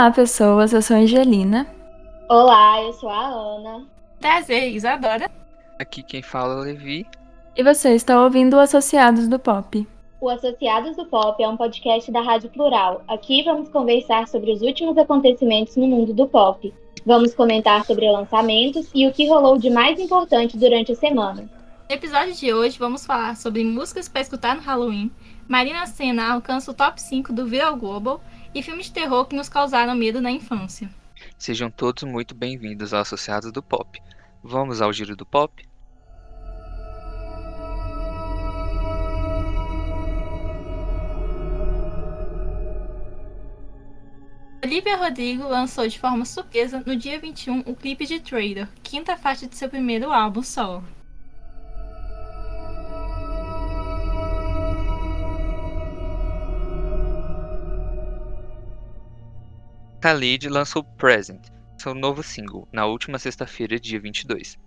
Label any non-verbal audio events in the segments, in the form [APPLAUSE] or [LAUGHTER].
Olá, pessoas. Eu sou a Angelina. Olá, eu sou a Ana. Prazer, Isadora. Aqui quem fala é o Levi. E você está ouvindo o Associados do Pop. O Associados do Pop é um podcast da Rádio Plural. Aqui vamos conversar sobre os últimos acontecimentos no mundo do pop. Vamos comentar sobre lançamentos e o que rolou de mais importante durante a semana. No episódio de hoje vamos falar sobre músicas para escutar no Halloween, Marina Senna alcança o top 5 do Viral Global e filmes de terror que nos causaram medo na infância. Sejam todos muito bem-vindos ao Associados do Pop. Vamos ao giro do pop? Olivia Rodrigo lançou de forma surpresa no dia 21 o clipe de Trader, quinta faixa de seu primeiro álbum solo. Khalid lançou Present, seu novo single, na última sexta-feira, dia 22.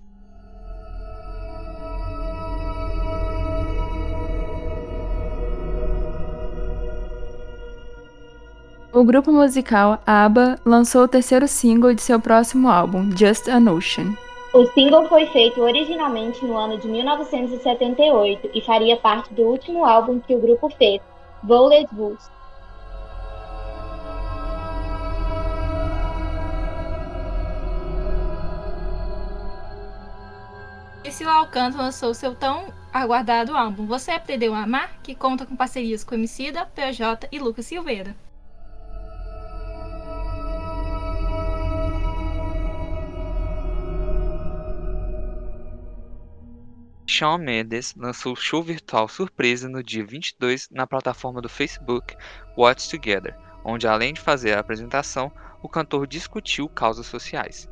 O grupo musical ABBA lançou o terceiro single de seu próximo álbum, Just an Ocean. O single foi feito originalmente no ano de 1978 e faria parte do último álbum que o grupo fez, Violet Bulls. Priscila Alcântara lançou seu tão aguardado álbum Você Aprendeu a Amar, que conta com parcerias com Emicida, PJ e Lucas Silveira. Shawn Mendes lançou show virtual surpresa no dia 22 na plataforma do Facebook Watch Together, onde além de fazer a apresentação, o cantor discutiu causas sociais.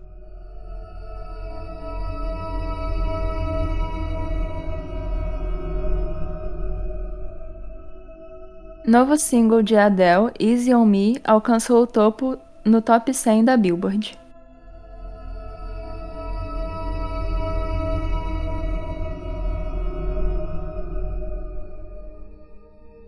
Novo single de Adele, Easy on Me, alcançou o topo no top 100 da Billboard.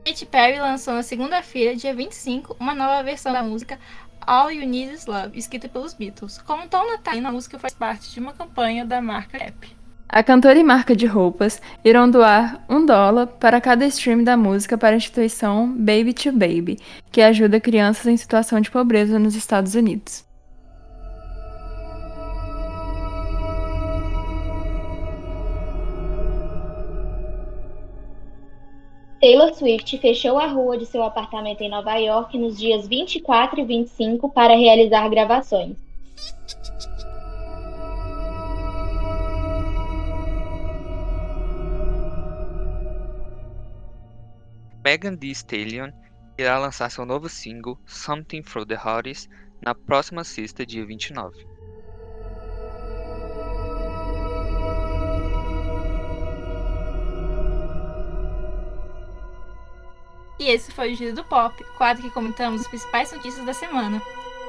Katy Perry lançou na segunda-feira, dia 25, uma nova versão da música All You Need Is Love, escrita pelos Beatles. Como tom natalino, a música faz parte de uma campanha da marca Gap. A cantora e marca de roupas irão doar um dólar para cada stream da música para a instituição Baby to Baby, que ajuda crianças em situação de pobreza nos Estados Unidos. Taylor Swift fechou a rua de seu apartamento em Nova York nos dias 24 e 25 para realizar gravações. Megan Thee Stallion irá lançar seu novo single, Something for the Hotties, na próxima sexta, dia 29. E esse foi o Giro do Pop, quadro que comentamos as principais notícias da semana.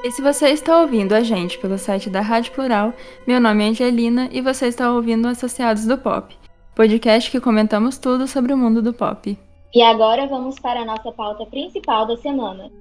E se você está ouvindo a gente pelo site da Rádio Plural, meu nome é Angelina e você está ouvindo Associados do Pop, podcast que comentamos tudo sobre o mundo do pop. E agora vamos para a nossa pauta principal da semana.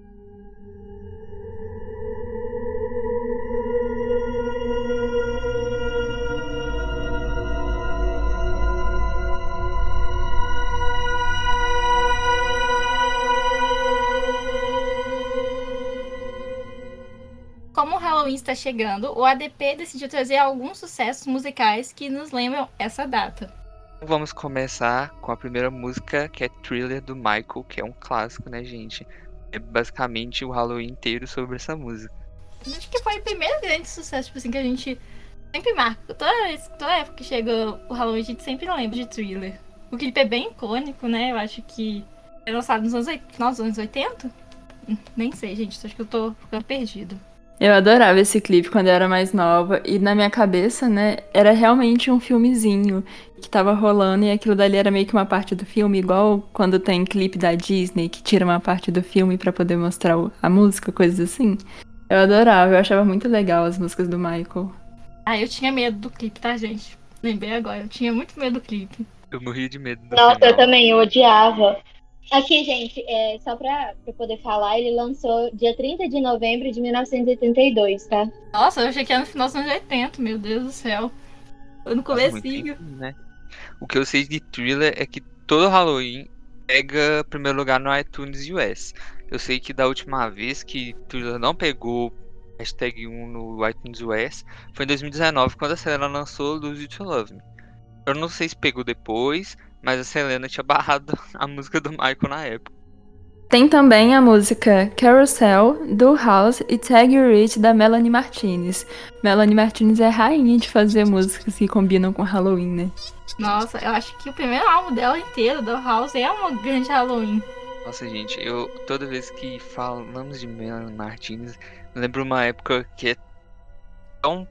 Como o Halloween está chegando, o ADP decidiu trazer alguns sucessos musicais que nos lembram essa data. Vamos começar com a primeira música, que é Thriller do Michael, que é um clássico, né, gente? É basicamente o Halloween inteiro sobre essa música. Acho que foi o primeiro grande sucesso, tipo assim, que a gente sempre marca. Toda, vez, toda época que chega o Halloween, a gente sempre lembra de Thriller. O clipe é bem icônico, né? Eu acho que é lançado nos anos, final anos 80? Nem sei, gente. Acho que eu tô ficando perdido. Eu adorava esse clipe quando eu era mais nova e na minha cabeça, né, era realmente um filmezinho que tava rolando e aquilo dali era meio que uma parte do filme, igual quando tem clipe da Disney que tira uma parte do filme para poder mostrar a música, coisas assim. Eu adorava, eu achava muito legal as músicas do Michael. Ah, eu tinha medo do clipe, tá, gente? Lembrei agora, eu tinha muito medo do clipe. Eu morria de medo do Nossa, final. eu também, eu odiava. Aqui, gente, é, só pra, pra poder falar, ele lançou dia 30 de novembro de 1982, tá? Nossa, eu achei que era no final dos anos 80, meu Deus do céu. Foi no comecinho. Né? O que eu sei de Thriller é que todo Halloween pega primeiro lugar no iTunes US. Eu sei que da última vez que Thriller não pegou hashtag 1 no iTunes US foi em 2019, quando a Selena lançou Lose You To Love Me. Eu não sei se pegou depois, mas a Selena tinha barrado [LAUGHS] a música do Michael na época. Tem também a música Carousel, do House e Tag Rich da Melanie Martinez. Melanie Martinez é rainha de fazer músicas que combinam com Halloween, né? Nossa, eu acho que o primeiro álbum dela inteiro, do House, é uma grande Halloween. Nossa, gente, eu toda vez que falamos de Melanie Martinez, lembro uma época que é tão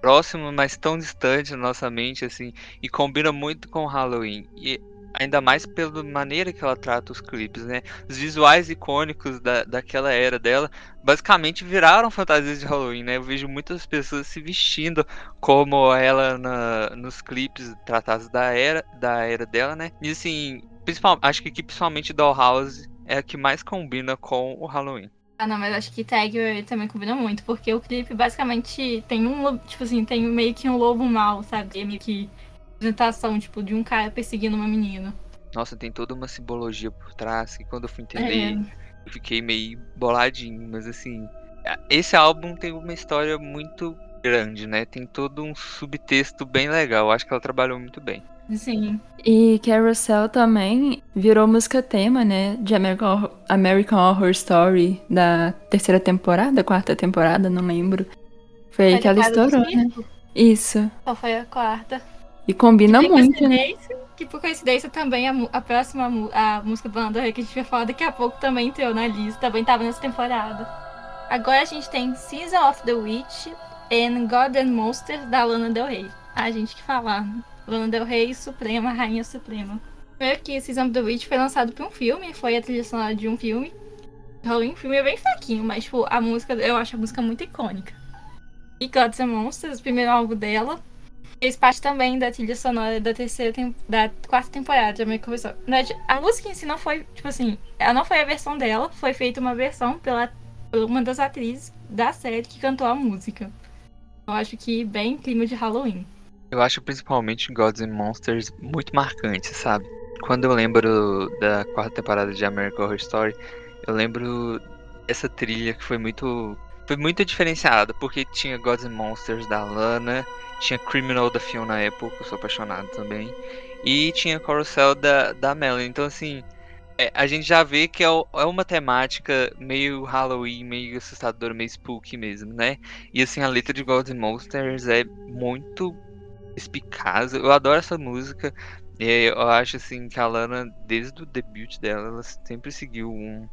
próximo, mas tão distante na nossa mente, assim, e combina muito com Halloween. E ainda mais pela maneira que ela trata os clipes, né? Os visuais icônicos da, daquela era dela basicamente viraram fantasias de Halloween, né? Eu vejo muitas pessoas se vestindo como ela na, nos clipes tratados da era, da era dela, né? E assim, principal, acho que aqui principalmente Dollhouse é a que mais combina com o Halloween. Ah, não, mas acho que Tag também combina muito, porque o clipe basicamente tem um, tipo assim, tem meio que um lobo mal, sabe? Meio que representação, tipo, de um cara perseguindo uma menina. Nossa, tem toda uma simbologia por trás que quando eu fui entender, é. eu fiquei meio boladinho, mas assim, esse álbum tem uma história muito grande, né? Tem todo um subtexto bem legal. Acho que ela trabalhou muito bem. Sim. E Carousel também virou música tema, né? De American, American Horror Story da terceira temporada, quarta temporada, não lembro. Foi aí que ela estourou, né? Isso. Qual foi a quarta? E combina muito, né? Que por coincidência também a, a próxima a música do Del que a gente vai falar daqui a pouco também entrou na lista, também tava nessa temporada. Agora a gente tem Season of the Witch and God and Monsters da Lana Del Rey. A gente que falar. Lana Del Rey Suprema, Rainha Suprema. Primeiro que Season of the Witch foi lançado por um filme, foi a trilha sonora de um filme. Halloween, o filme é bem fraquinho, mas tipo, a música, eu acho a música muito icônica. E Gods and Monsters, o primeiro álbum dela, fez parte também da trilha sonora da terceira da quarta temporada de American Horror. A música em si não foi, tipo assim, ela não foi a versão dela, foi feita uma versão pela uma das atrizes da série que cantou a música. Eu acho que bem clima de Halloween. Eu acho principalmente Gods and Monsters muito marcante, sabe? Quando eu lembro da quarta temporada de American Horror Story, eu lembro essa trilha que foi muito foi muito diferenciada, porque tinha Gods and Monsters da Lana, tinha Criminal da Fiona Apple, que eu sou apaixonado também. E tinha Carousel da, da Melanie. Então, assim, é, a gente já vê que é, é, uma temática meio Halloween, meio assustadora, meio spooky mesmo, né? E, assim, a letra de Golden Monsters é muito espicaz. Eu adoro essa música. Eu acho, assim, que a Lana, desde o debut dela, ela sempre seguiu um,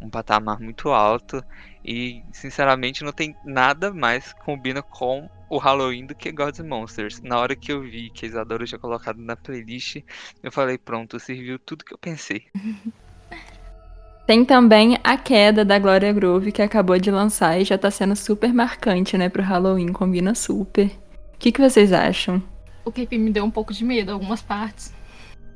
um patamar muito alto. E, sinceramente, não tem nada mais que combina com o Halloween do que Gods and Monsters. Na hora que eu vi que a Isadora tinha colocado na playlist, eu falei, pronto, serviu tudo que eu pensei. [LAUGHS] Tem também a queda da Gloria Groove, que acabou de lançar e já tá sendo super marcante, né, pro Halloween, combina super. O que, que vocês acham? O clipe me deu um pouco de medo, algumas partes.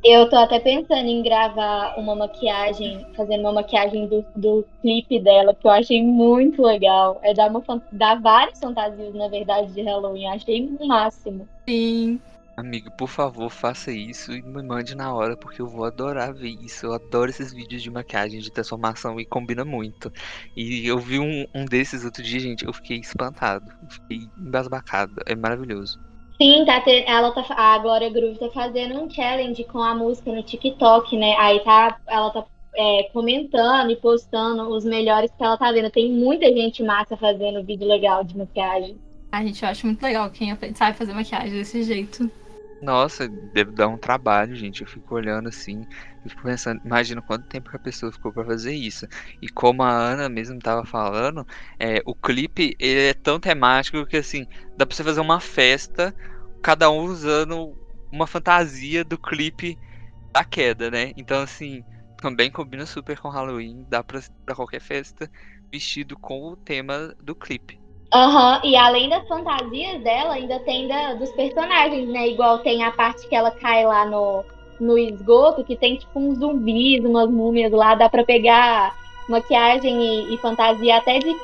Eu tô até pensando em gravar uma maquiagem, fazendo uma maquiagem do, do clipe dela, que eu achei muito legal. É dar, uma, dar várias fantasias, na verdade, de Halloween. Achei o máximo. Sim. Amigo, por favor, faça isso e me mande na hora, porque eu vou adorar ver isso. Eu adoro esses vídeos de maquiagem, de transformação e combina muito. E eu vi um, um desses outro dia, gente, eu fiquei espantado. fiquei embasbacado. É maravilhoso. Sim, tá ter, ela tá, a Glória Groove tá fazendo um challenge com a música no TikTok, né? Aí tá, ela tá é, comentando e postando os melhores que ela tá vendo. Tem muita gente massa fazendo vídeo legal de maquiagem. A gente acha muito legal quem sabe fazer maquiagem desse jeito. Nossa, deve dar um trabalho, gente. Eu fico olhando assim, e fico pensando, imagina quanto tempo que a pessoa ficou para fazer isso. E como a Ana mesmo tava falando, é, o clipe ele é tão temático que assim, dá pra você fazer uma festa, cada um usando uma fantasia do clipe da queda, né? Então assim, também combina super com Halloween, dá pra, pra qualquer festa vestido com o tema do clipe. Aham, uhum. e além das fantasias dela, ainda tem da, dos personagens, né? Igual tem a parte que ela cai lá no, no esgoto que tem tipo uns zumbis, umas múmias lá, dá para pegar maquiagem e, e, fantasia até de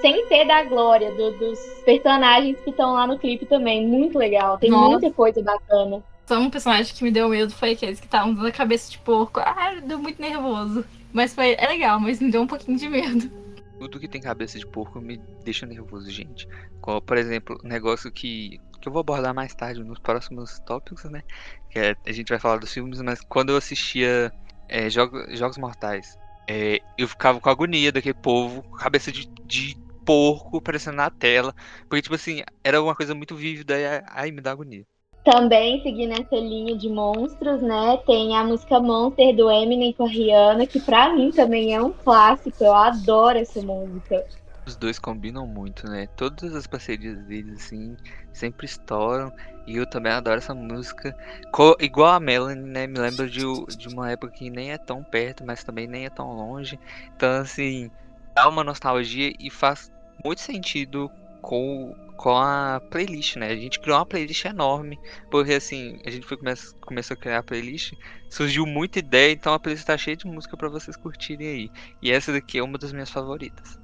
sem ser da glória do, dos personagens que estão lá no clipe também. Muito legal, tem Nossa. muita coisa bacana. Só um personagem que me deu medo foi aqueles que estavam dando a cabeça de porco. Ah, deu muito nervoso. Mas foi, é legal, mas me deu um pouquinho de medo. Tudo que tem cabeça de porco me deixa nervoso, gente. Como, por exemplo, negócio que, que eu vou abordar mais tarde nos próximos tópicos, né? Que é, a gente vai falar dos filmes, mas quando eu assistia é, Jogos, Jogos Mortais, é, eu ficava com agonia daquele povo, cabeça de, de porco aparecendo na tela. Porque, tipo assim, era uma coisa muito vívida e aí me dá agonia. Também, seguindo essa linha de monstros, né? Tem a música Monster do Eminem com a Rihanna, que pra mim também é um clássico. Eu adoro essa música. Os dois combinam muito, né? Todas as parcerias deles, assim, sempre estouram. E eu também adoro essa música. Co igual a Melanie, né? Me lembro de, de uma época que nem é tão perto, mas também nem é tão longe. Então, assim, dá uma nostalgia e faz muito sentido com com a playlist, né? A gente criou uma playlist enorme, porque assim, a gente foi come começou a criar a playlist, surgiu muita ideia, então a playlist tá cheia de música para vocês curtirem aí. E essa daqui é uma das minhas favoritas.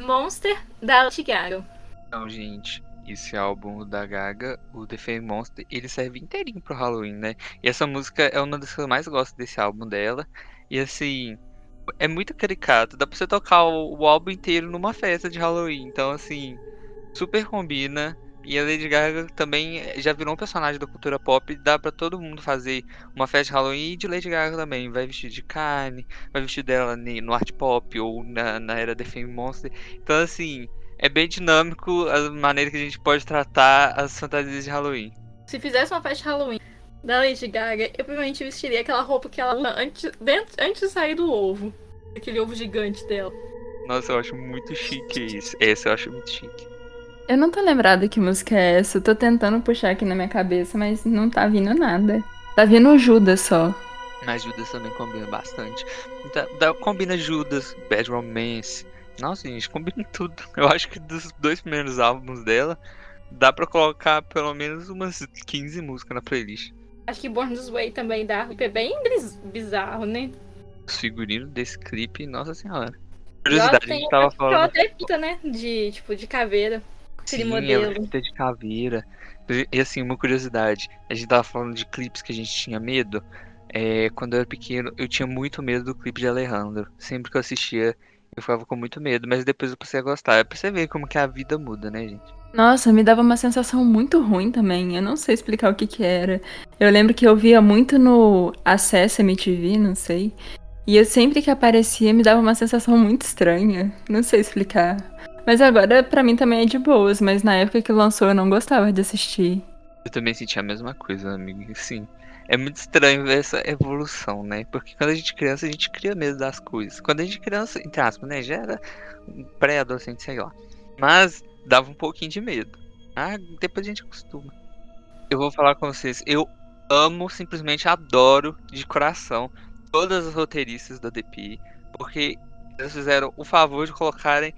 Monster da Lady Gaga. Então, gente, esse álbum da Gaga, o The Fame Monster, ele serve inteirinho pro Halloween, né? E essa música é uma das que eu mais gosto desse álbum dela. E assim, é muito caricato. Dá pra você tocar o, o álbum inteiro numa festa de Halloween. Então, assim, super combina. E a Lady Gaga também já virou um personagem da cultura pop. Dá para todo mundo fazer uma festa de Halloween e de Lady Gaga também. Vai vestir de carne, vai vestir dela no art pop ou na, na era The Fame Monster. Então, assim, é bem dinâmico a maneira que a gente pode tratar as fantasias de Halloween. Se fizesse uma festa de Halloween da Lady Gaga, eu provavelmente vestiria aquela roupa que ela usa antes, dentro, antes de sair do ovo. Aquele ovo gigante dela. Nossa, eu acho muito chique isso. Esse eu acho muito chique. Eu não tô lembrada que música é essa. Eu tô tentando puxar aqui na minha cabeça, mas não tá vindo nada. Tá vindo Judas só. Mas Judas também combina bastante. Da, da, combina Judas, Bad Romance. Nossa, gente, combina [LAUGHS] tudo. Eu acho que dos dois primeiros álbuns dela, dá pra colocar pelo menos umas 15 músicas na playlist. Acho que Born This Way também dá. É bem bizarro, né? Os figurinos desse clipe, nossa senhora. Curiosidade, a gente tava falando. Até pinta, né? De, tipo, de caveira. Sim, modelo. Ela de caveira. E assim, uma curiosidade. A gente tava falando de clipes que a gente tinha medo. É, quando eu era pequeno, eu tinha muito medo do clipe de Alejandro. Sempre que eu assistia, eu ficava com muito medo. Mas depois eu passei a gostar. É pra você ver como que a vida muda, né, gente? Nossa, me dava uma sensação muito ruim também. Eu não sei explicar o que que era. Eu lembro que eu via muito no Acesso MTV, não sei. E eu sempre que aparecia me dava uma sensação muito estranha. Não sei explicar. Mas agora para mim também é de boas, mas na época que lançou eu não gostava de assistir. Eu também senti a mesma coisa, amigo. Sim. É muito estranho ver essa evolução, né? Porque quando a gente criança, a gente cria medo das coisas. Quando a gente criança, entre aspas, né? Já era pré-adolescente, sei lá. Mas dava um pouquinho de medo. Ah, depois a gente acostuma. Eu vou falar com vocês. Eu amo, simplesmente adoro de coração todas as roteiristas da DP. Porque eles fizeram o favor de colocarem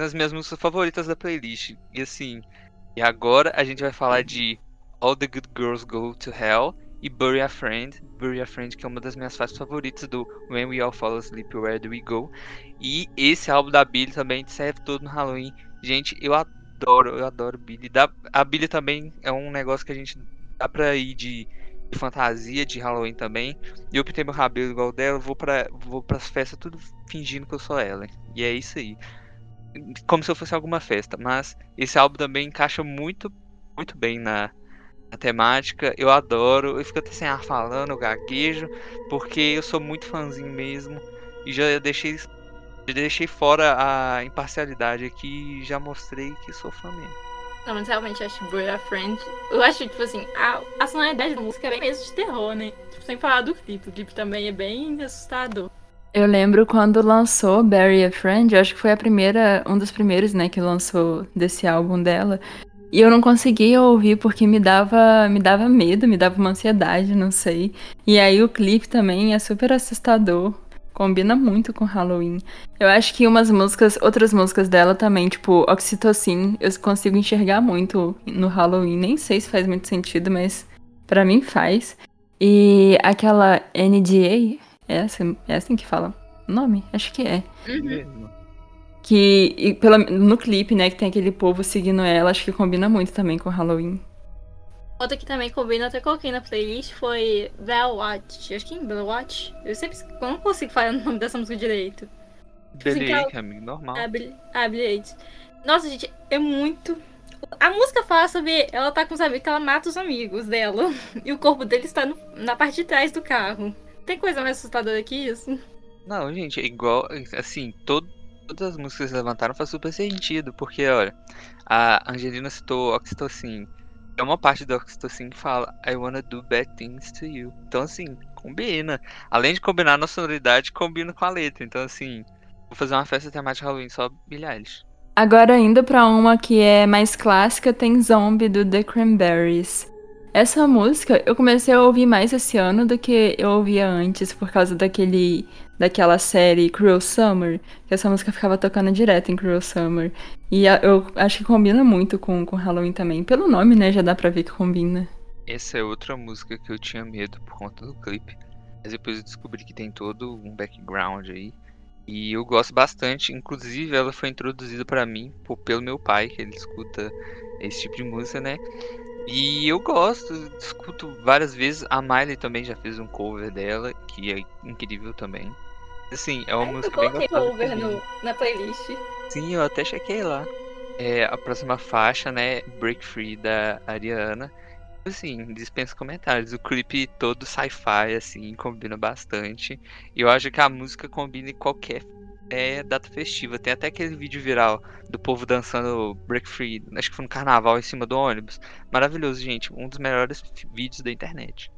nas minhas músicas favoritas da playlist. E assim, e agora a gente vai falar de All the Good Girls Go to Hell e Bury a Friend. Bury a Friend, que é uma das minhas faixas favoritas do When We All Fall Asleep, Where Do We Go? E esse álbum da Billy também serve todo no Halloween. Gente, eu adoro, eu adoro Billy. a Billy também é um negócio que a gente dá pra ir de, de fantasia, de Halloween também. E eu pintei meu cabelo igual dela, vou para vou pras festas tudo fingindo que eu sou ela. E é isso aí como se fosse alguma festa, mas esse álbum também encaixa muito, muito bem na, na temática. Eu adoro, eu fico até sem ar falando, eu gaguejo, porque eu sou muito fãzinho mesmo e já deixei já deixei fora a imparcialidade aqui e já mostrei que sou fã mesmo. Não, mas realmente acho Boy a Friend. Eu acho, tipo assim, a, a sonoridade da música é bem mesmo de terror, né? Tipo, sem falar do clipe. O clipe também é bem assustador. Eu lembro quando lançou Barry a Friend, eu acho que foi a primeira, um dos primeiros, né, que lançou desse álbum dela. E eu não conseguia ouvir porque me dava, me dava medo, me dava uma ansiedade, não sei. E aí o clipe também é super assustador. Combina muito com Halloween. Eu acho que umas músicas, outras músicas dela também, tipo Oxytocin, eu consigo enxergar muito no Halloween. Nem sei se faz muito sentido, mas para mim faz. E aquela NDA, é assim, é assim que fala o nome? Acho que é. Uhum. Que e pela, no clipe, né, que tem aquele povo seguindo ela, acho que combina muito também com Halloween. Outra que também combina, até coloquei na playlist, foi Bell Watch. Acho que em Bell Watch. Eu sempre eu não consigo falar [LAUGHS] o nome dessa música direito. Billy Assim, que amigo, normal. A Billie a Billie Eilish. Nossa, gente, é muito. A música fala sobre ela tá com os amigos, que ela mata os amigos dela. [LAUGHS] E o corpo dele está no- na parte de trás do carro. Tem coisa mais assustadora que isso? Não, gente, é igual, assim, todo, todas as músicas que levantaram faz super sentido, porque, olha, a Angelina citou Oxytocin. É uma parte do Oxytocin que fala I wanna do bad things to you. Então, assim, combina. Além de combinar na sonoridade, combina com a letra. Então, assim, vou fazer uma festa temática Halloween só Eilish. Agora, indo pra uma que é mais clássica, tem Zombie do The Cranberries. Essa música eu comecei a ouvir mais esse ano do que eu ouvia antes, por causa daquele daquela série Cruel Summer, que essa música ficava tocando direto em Cruel Summer. E a- eu acho que combina muito com, com Halloween também. Pelo nome, né, já dá pra ver que combina. Essa é outra música que eu tinha medo por conta do clipe. Mas depois eu descobri que tem todo um background aí. E eu gosto bastante. Inclusive, ela foi introduzida pra mim por- pelo meu pai, que ele escuta esse tipo de música, né? E eu gosto, escuto várias vezes. A Miley também já fez um cover dela, que é incrível também. Assim, é uma eu música bem gostosa. cover também. no, na playlist. Sim, eu até chequei lá. É, a próxima faixa, né? Break Free da Ariana. Assim, dispensa comentários. O clipe todo sci-fi, assim, combina bastante. E eu acho que a música combina em qualquer é, data festiva. Tem até aquele vídeo viral do povo dançando Break Free, acho que foi no carnaval em cima do ônibus. Maravilhoso, gente. Um dos melhores vídeos da internet.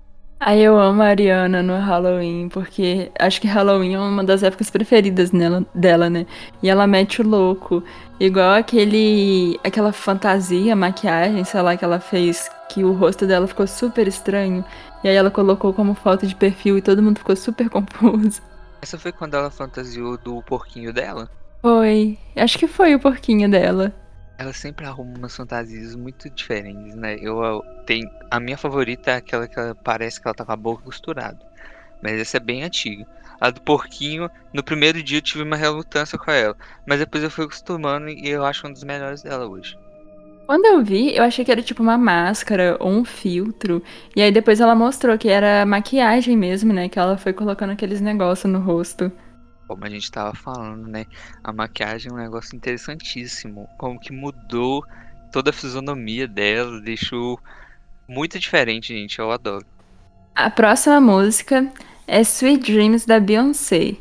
Aí eu amo a Ariana no Halloween, porque acho que Halloween é uma das épocas preferidas nela, dela, né? E ela mete o louco. Igual aquele. aquela fantasia, maquiagem, sei lá, que ela fez, que o rosto dela ficou super estranho. E aí ela colocou como foto de perfil e todo mundo ficou super [LAUGHS] confuso. Essa foi quando ela fantasiou do porquinho dela. Foi. Acho que foi o porquinho dela. Ela sempre arruma umas fantasias muito diferentes, né? Eu, eu tenho a minha favorita é aquela que ela- parece que ela tá com a boca costurada. Mas essa é bem antiga. A do porquinho, no primeiro dia eu tive uma relutância com ela, mas depois eu fui acostumando e eu acho um dos melhores dela hoje. Quando eu vi, eu achei que era tipo uma máscara ou um filtro. E aí depois ela mostrou que era maquiagem mesmo, né? Que ela foi colocando aqueles negócios no rosto. Como a gente tava falando, né? A maquiagem é um negócio interessantíssimo. Como que mudou toda a fisionomia dela, deixou muito diferente, gente. Eu adoro. A próxima música é Sweet Dreams da Beyoncé.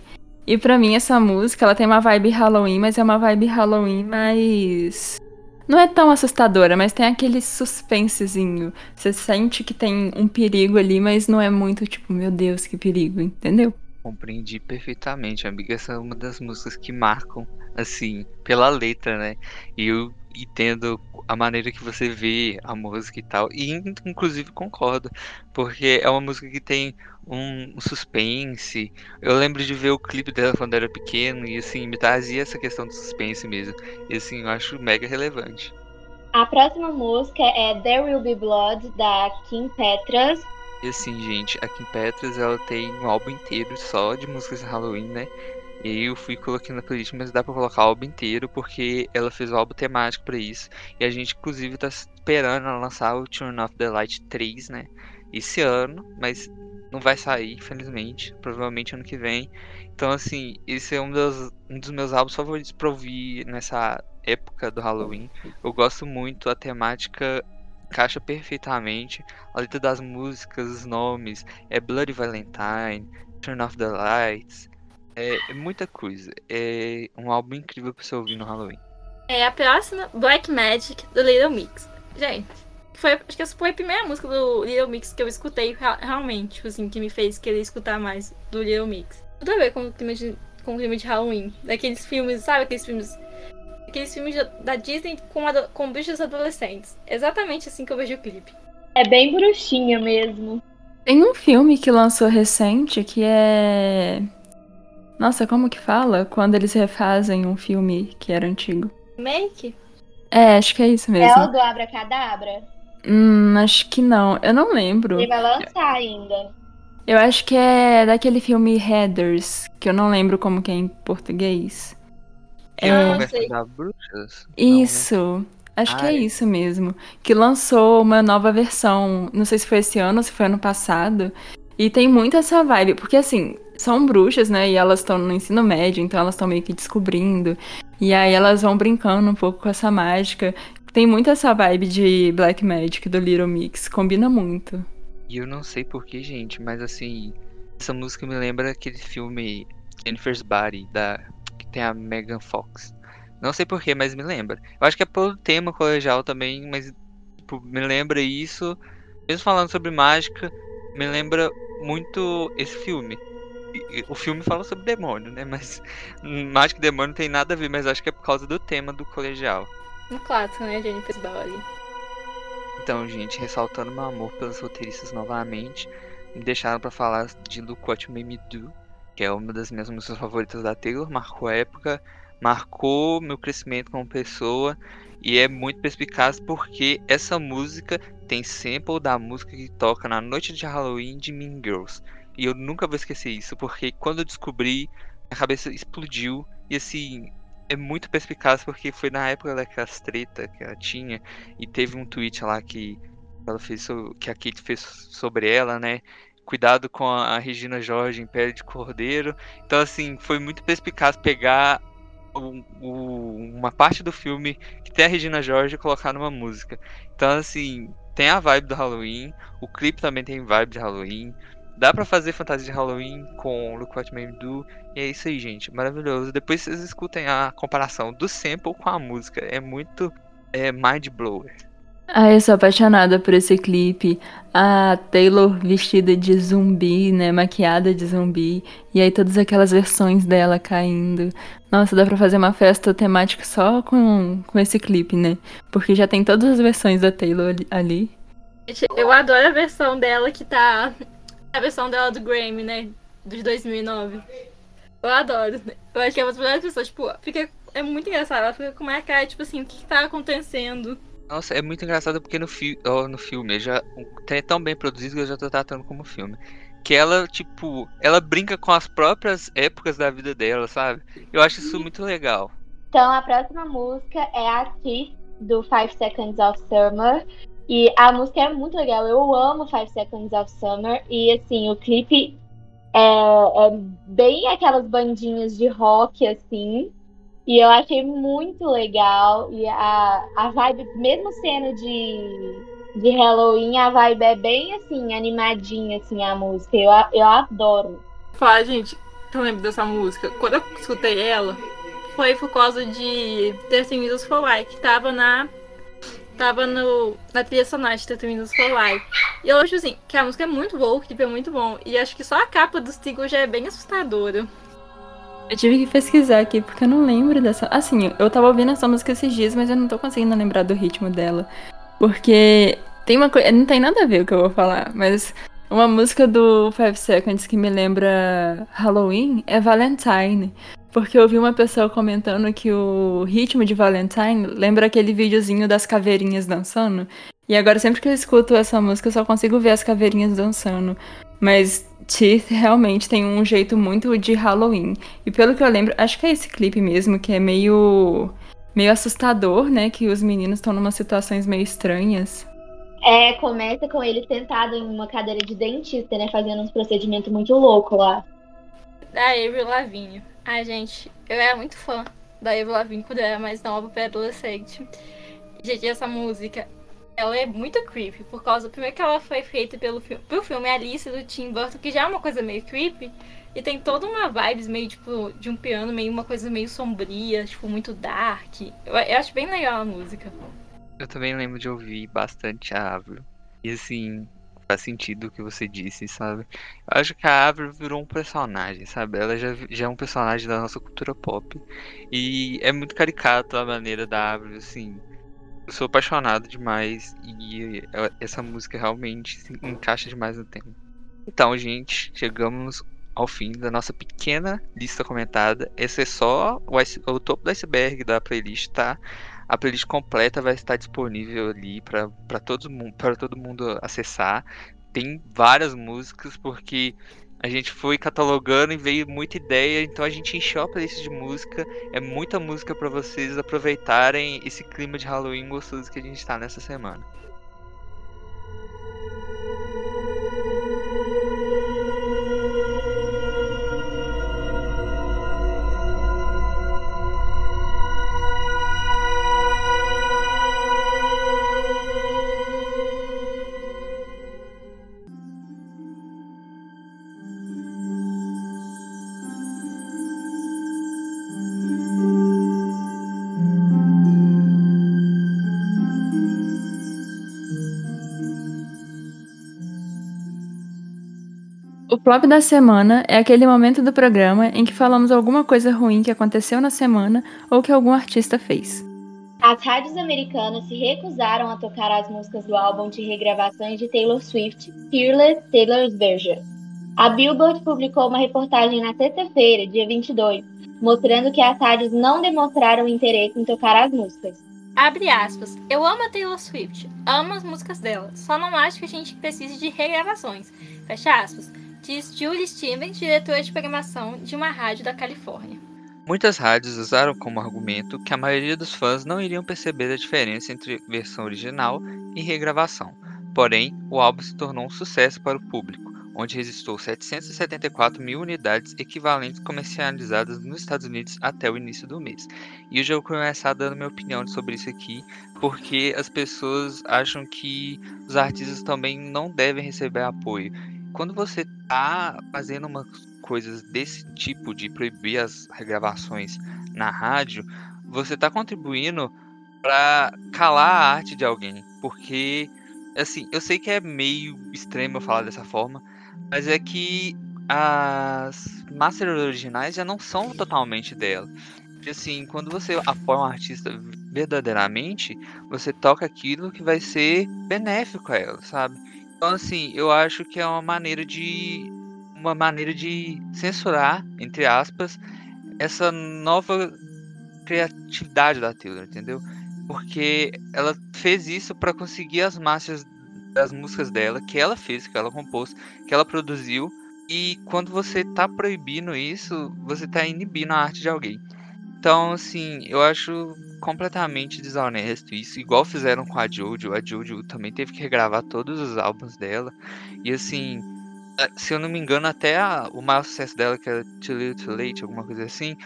E pra mim essa música, ela tem uma vibe Halloween, mas é uma vibe Halloween mais não é tão assustadora, mas tem aquele suspensezinho. Você sente que tem um perigo ali, mas não é muito tipo, meu Deus, que perigo, entendeu? Compreendi perfeitamente, amiga. Essa é uma das músicas que marcam, assim, pela letra, né? E eu entendo a maneira que você vê a música e tal. E in- inclusive concordo, porque é uma música que tem um, suspense. Eu lembro de ver o clipe dela quando era pequeno e assim, me trazia essa questão do suspense mesmo. E assim, eu acho mega relevante. A próxima música é There Will Be Blood, da Kim Petras. E assim, gente, a Kim Petras, ela tem um álbum inteiro só de músicas de Halloween, né? E aí eu fui colocando na playlist, mas dá pra colocar o álbum inteiro, porque ela fez o álbum temático pra isso. E a gente, inclusive, tá esperando ela lançar o Turn Off the Light 3, né? Esse ano, mas não vai sair, infelizmente. Provavelmente ano que vem. Então, assim, esse é um dos, um dos meus álbuns favoritos pra ouvir nessa época do Halloween. Eu gosto muito, a temática encaixa perfeitamente. A letra das músicas, os nomes, é Bloody Valentine, Turn Off the Lights, é, é muita coisa. É um álbum incrível pra você ouvir no Halloween. É a próxima, Black Magic, do Little Mix. Gente, foi, acho que essa foi a primeira música do Little Mix que eu escutei rea- realmente, tipo assim, que me fez querer escutar mais do Little Mix. Tudo a ver com o clima de, com o clima de Halloween. Daqueles filmes, sabe? Aqueles filmes. Aqueles filmes da- Disney com, com bichos adolescentes. Exatamente assim que eu vejo o clipe. É bem bruxinha mesmo. Tem um filme que lançou recente que é. Nossa, como que fala? Quando eles refazem um filme que era antigo. Make? É, acho que é isso É mesmo. o do Abracadabra? Hum, acho que não. Eu não lembro. Ele vai lançar ainda. Eu acho que é daquele filme Headers, que eu não lembro como que é em português. Que Ah, começa sei. a bruxas? Não, né? Isso. Acho que Ah, é é. isso mesmo. Que lançou uma nova versão. Não sei se foi esse ano ou se foi ano passado. E tem muito essa vibe. Porque, assim, são bruxas, né? E elas estão no ensino médio, então elas estão meio que descobrindo. E aí elas vão brincando um pouco com essa mágica. Tem muito essa vibe de Black Magic do Little Mix. Combina muito. E eu não sei porquê, gente, mas assim, essa música me lembra aquele filme Jennifer's Body, da, que tem a Megan Fox. Não sei porquê, mas me lembra. Eu acho que é pelo tema colegial também, mas tipo, me lembra isso. Mesmo falando sobre mágica, me lembra muito esse filme. O filme fala sobre demônio, né? Mas [LAUGHS] mágica e demônio não tem nada a ver, mas acho que é por causa do tema do colegial. Um clássico, né, Jennifer Body. Então, gente, ressaltando meu amor pelos roteiristas novamente, me deixaram pra falar de Look What You Me Do, que é uma das minhas músicas favoritas da Taylor, marcou época, marcou meu crescimento como pessoa e é muito perspicaz porque essa música tem sample da música que toca na noite de Halloween de Mean Girls. E eu nunca vou esquecer isso, porque quando eu descobri, minha cabeça explodiu e assim, é muito perspicaz porque foi na época daquelas treta que ela tinha e teve um tweet lá que ela fez que a Kate fez sobre ela, né? Cuidado com a, a Regina Jorge em pele de cordeiro. Então assim, foi muito perspicaz pegar o- o- uma parte do filme que tem a Regina Jorge e colocar numa música. Então assim, tem a vibe do Halloween, o clipe também tem vibe de Halloween. Dá pra fazer fantasia de Halloween com Look What Made Do. E é isso aí, gente. Maravilhoso. Depois vocês escutem a comparação do sample com a música. É muito é, mind blower. Ah, eu sou apaixonada por esse clipe. A Taylor vestida de zumbi, né? Maquiada de zumbi. E aí todas aquelas versões dela caindo. Nossa, dá pra fazer uma festa temática só com, com esse clipe, né? Porque já tem todas as versões da Taylor ali- ali. Gente, Eu adoro a versão dela que tá. A versão dela do Grammy, né? De 2009. Eu adoro. Eu acho que é uma das melhores pessoas. Tipo, fica. É muito engraçado. Ela fica com uma cara, tipo assim, o que, que tá acontecendo? Nossa, é muito engraçado porque no, fi ó, no filme, já, é tão bem produzido que eu já tô tratando como filme. Que ela, tipo, ela brinca com as próprias épocas da vida dela, sabe? Eu acho isso muito legal. Então a próxima música é a Kiss, do Five Seconds of Summer. E a música é muito legal. Eu amo Five Seconds of Summer. E assim, o clipe é, é bem aquelas bandinhas de rock, assim. E eu achei muito legal. E a, a vibe, mesmo sendo de, de Halloween, a vibe é bem assim, animadinha, assim, a música. Eu, eu adoro. Falar, gente, eu lembro dessa música. Quando eu escutei ela, foi por causa de 13 Windows for Life, que tava na. Tava no, na trilha sonora de 13 Windows for Life. E eu acho assim, que a música é muito boa, o clipe é muito bom. E acho que só a capa do single já é bem assustadora. Eu tive que pesquisar aqui porque eu não lembro dessa. Assim, eu tava ouvindo essa música esses dias, mas eu não tô conseguindo lembrar do ritmo dela. Porque tem uma coisa. Não tem nada a ver o que eu vou falar, mas uma música do Five Seconds que me lembra Halloween é Valentine. Porque eu vi uma pessoa comentando que o ritmo de Valentine lembra aquele videozinho das caveirinhas dançando. E agora, sempre que eu escuto essa música, eu só consigo ver as caveirinhas dançando. Mas Teeth realmente tem um jeito muito de Halloween. E pelo que eu lembro, acho que é esse clipe mesmo, que é meio. meio assustador, né? Que os meninos estão numa situações meio estranhas. É, começa com ele sentado em uma cadeira de dentista, né? Fazendo uns procedimentos muito loucos lá. Da Avril Lavigne. Ai, gente, eu era muito fã da Avril Lavigne quando eu era mais nova, pré-adolescente. Gente, essa música, ela é muito creepy, por causa, primeiro que ela foi feita pelo, pro filme Alice, do Tim Burton, que já é uma coisa meio creepy, e tem toda uma vibes meio, tipo, de um piano, meio uma coisa meio sombria, tipo, muito dark. Eu, eu acho bem legal a música. Eu também lembro de ouvir bastante a Avril. E assim, faz sentido o que você disse, sabe? Eu acho que a Avril virou um personagem, sabe? Ela já, já é um personagem da nossa cultura pop. E é muito caricato a maneira da Avril, assim. Eu sou apaixonado demais e essa música realmente se encaixa demais no tema. Então, gente, chegamos ao fim da nossa pequena lista comentada. Esse é só o, o topo do iceberg da playlist, tá? A playlist completa vai estar disponível ali para todo mundo, todo mundo acessar. Tem várias músicas porque a gente foi catalogando e veio muita ideia, então a gente encheu a playlist de música. É muita música para vocês aproveitarem esse clima de Halloween gostoso que a gente está nessa semana. Flop da semana é aquele momento do programa em que falamos alguma coisa ruim que aconteceu na semana ou que algum artista fez. As rádios americanas se recusaram a tocar as músicas do álbum de regravações de Taylor Swift, Fearless Taylor's Version. A Billboard publicou uma reportagem na sexta-feira, dia 22, mostrando que as rádios não demonstraram interesse em tocar as músicas. Abre aspas. Eu amo a Taylor Swift, amo as músicas dela, só não acho que a gente precise de regravações. Fecha aspas diz Julie Stevens, diretora de programação de uma rádio da Califórnia. Muitas rádios usaram como argumento que a maioria dos fãs não iriam perceber a diferença entre versão original e regravação. Porém, o álbum se tornou um sucesso para o público, onde registrou 774 mil unidades equivalentes comercializadas nos Estados Unidos até o início do mês. E eu já vou começar dando minha opinião sobre isso aqui, porque as pessoas acham que os artistas também não devem receber apoio quando você tá fazendo umas coisas desse tipo de proibir as regravações na rádio, você tá contribuindo para calar a arte de alguém, porque assim, eu sei que é meio extremo eu falar dessa forma, mas é que as masters originais já não são totalmente dela. Assim, quando você apoia um artista verdadeiramente, você toca aquilo que vai ser benéfico a ela, sabe? Então, assim, eu acho que é uma maneira de. Uma maneira de censurar, entre aspas, essa nova criatividade da Taylor, entendeu? Porque ela fez isso para conseguir as marchas das músicas dela, que ela fez, que ela compôs, que ela produziu. E quando você tá proibindo isso, você tá inibindo a arte de alguém. Então, assim, eu acho completamente desonesto isso, igual fizeram com a Jojo. A Jojo também teve que regravar todos os álbuns dela. E assim, se eu não me engano, até a, o maior sucesso dela, que é Too Little Too Late, alguma coisa assim.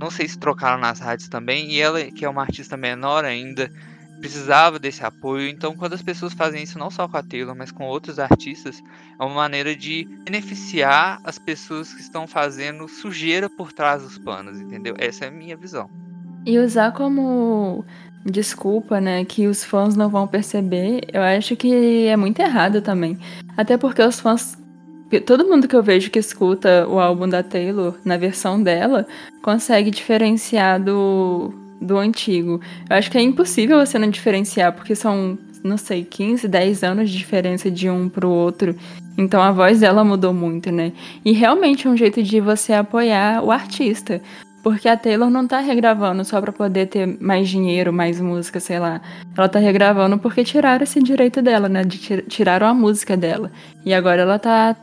Não sei se trocaram nas rádios também. E ela, que é uma artista menor ainda, precisava desse apoio. Então, quando as pessoas fazem isso, não só com a Taylor, mas com outros artistas, é uma maneira de beneficiar as pessoas que estão fazendo sujeira por trás dos panos, entendeu? Essa é a minha visão. E usar como desculpa, né, que os fãs não vão perceber, eu acho que é muito errado também. Até porque os fãs todo mundo que eu vejo que escuta o álbum da Taylor na versão dela consegue diferenciar do do antigo. Eu acho que é impossível você não diferenciar, porque são, não sei, 15, 10 anos de diferença de um pro outro. Então a voz dela mudou muito, né? E realmente é um jeito de você apoiar o artista. Porque a Taylor não tá regravando só pra poder ter mais dinheiro, mais música, sei lá. Ela tá regravando porque tiraram esse direito dela, né? De tir tiraram a música dela. E agora ela tá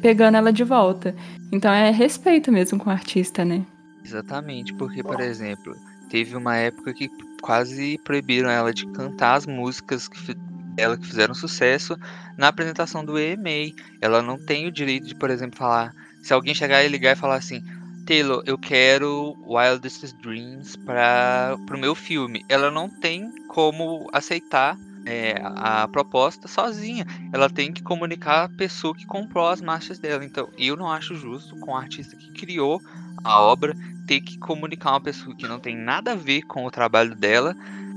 pegando ela de volta. Então é respeito mesmo com o artista, né? Exatamente, porque, por exemplo, teve uma época que quase proibiram ela de cantar as músicas que dela que fizeram sucesso na apresentação do EMA. Ela não tem o direito de, por exemplo, falar. Se alguém chegar e ligar e falar assim, Taylor, eu quero Wildest Dreams para o meu filme. Ela não tem como aceitar é, a proposta sozinha. Ela tem que comunicar a pessoa que comprou as marchas dela. Então, eu não acho justo com o artista que criou a obra ter que comunicar uma pessoa que não tem nada a ver com o trabalho dela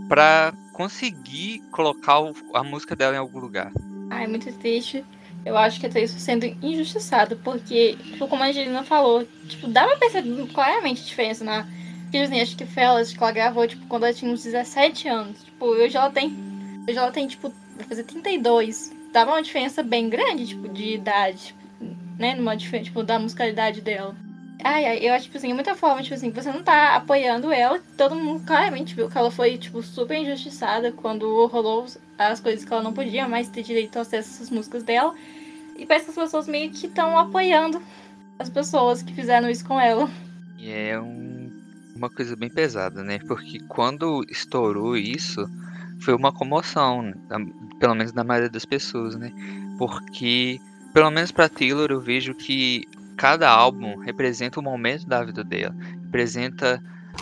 para conseguir colocar a música dela em algum lugar. Ah, é muito triste. Eu acho que até isso sendo injustiçado, porque, tipo, como a Angelina falou, tipo, dá pra perceber claramente a diferença na. Disney, acho que foi ela, acho que ela gravou, tipo, quando ela tinha uns 17 anos. Tipo, hoje ela tem. Hoje ela tem, tipo, vai fazer 32. Dava uma diferença bem grande, tipo, de idade, né? Numa diferença, tipo, da musicalidade dela. Ai, ai, eu acho, tipo assim, muita forma, tipo assim, você não tá apoiando ela. Todo mundo claramente viu que ela foi, tipo, super injustiçada quando rolou as coisas que ela não podia mais ter direito ao acesso às músicas dela. E parece que as pessoas meio que estão apoiando as pessoas que fizeram isso com ela. E é um, uma coisa bem pesada, né? Porque quando estourou isso, foi uma comoção, pelo menos na maioria das pessoas, né? Porque, pelo menos pra Taylor, eu vejo que cada álbum representa um momento da vida dela, representa